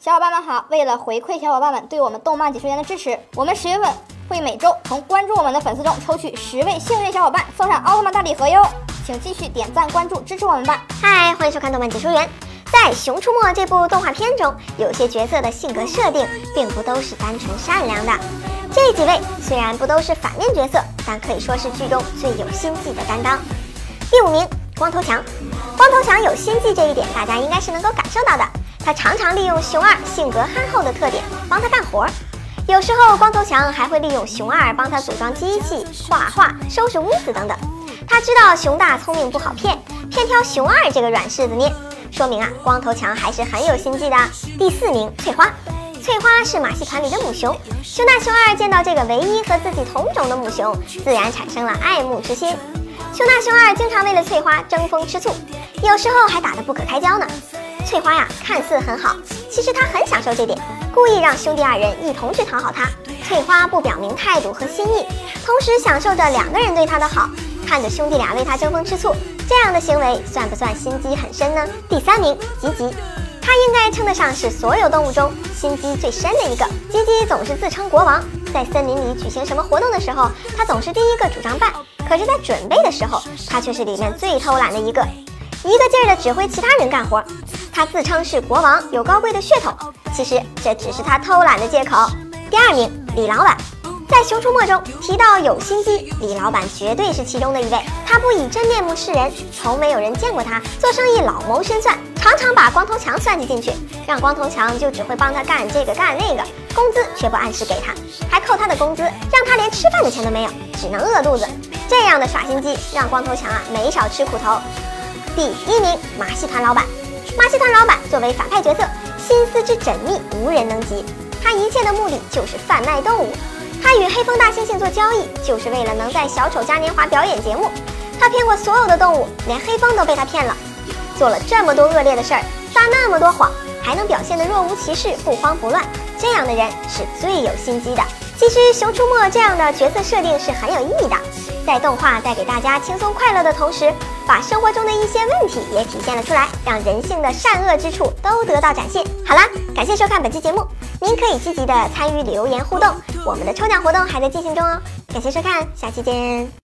小伙伴们好，为了回馈小伙伴们对我们动漫解说员的支持，我们十月份会每周从关注我们的粉丝中抽取十位幸运小伙伴，送上奥特曼大礼盒哟！请继续点赞关注支持我们吧。嗨，欢迎收看动漫解说员。在《熊出没》这部动画片中，有些角色的性格设定并不都是单纯善良的。这几位虽然不都是反面角色，但可以说是剧中最有心计的担当。第五名，光头强。光头强有心计这一点，大家应该是能够感受到的。他常常利用熊二性格憨厚的特点帮他干活，有时候光头强还会利用熊二帮他组装机器、画画、收拾屋子等等。他知道熊大聪明不好骗，偏挑熊二这个软柿子捏，说明啊，光头强还是很有心计的。第四名，翠花。翠花是马戏团里的母熊，熊大熊二见到这个唯一和自己同种的母熊，自然产生了爱慕之心。熊大熊二经常为了翠花争风吃醋，有时候还打得不可开交呢。翠花呀，看似很好，其实她很享受这点，故意让兄弟二人一同去讨好她。翠花不表明态度和心意，同时享受着两个人对她的好，看着兄弟俩为她争风吃醋，这样的行为算不算心机很深呢？第三名，吉吉，他应该称得上是所有动物中心机最深的一个。吉吉总是自称国王，在森林里举行什么活动的时候，他总是第一个主张办，可是，在准备的时候，他却是里面最偷懒的一个，一个劲儿的指挥其他人干活。他自称是国王，有高贵的血统，其实这只是他偷懒的借口。第二名，李老板，在《熊出没》中提到有心机，李老板绝对是其中的一位。他不以真面目示人，从没有人见过他做生意老谋深算，常常把光头强算计进去，让光头强就只会帮他干这个干那个，工资却不按时给他，还扣他的工资，让他连吃饭的钱都没有，只能饿肚子。这样的耍心机，让光头强啊没少吃苦头。第一名，马戏团老板。马戏团老板作为反派角色，心思之缜密无人能及。他一切的目的就是贩卖动物。他与黑风大猩猩做交易，就是为了能在小丑嘉年华表演节目。他骗过所有的动物，连黑风都被他骗了。做了这么多恶劣的事儿，撒那么多谎，还能表现得若无其事、不慌不乱，这样的人是最有心机的。其实《熊出没》这样的角色设定是很有意义的，在动画带给大家轻松快乐的同时。把生活中的一些问题也体现了出来，让人性的善恶之处都得到展现。好啦，感谢收看本期节目，您可以积极的参与留言互动，我们的抽奖活动还在进行中哦。感谢收看，下期见。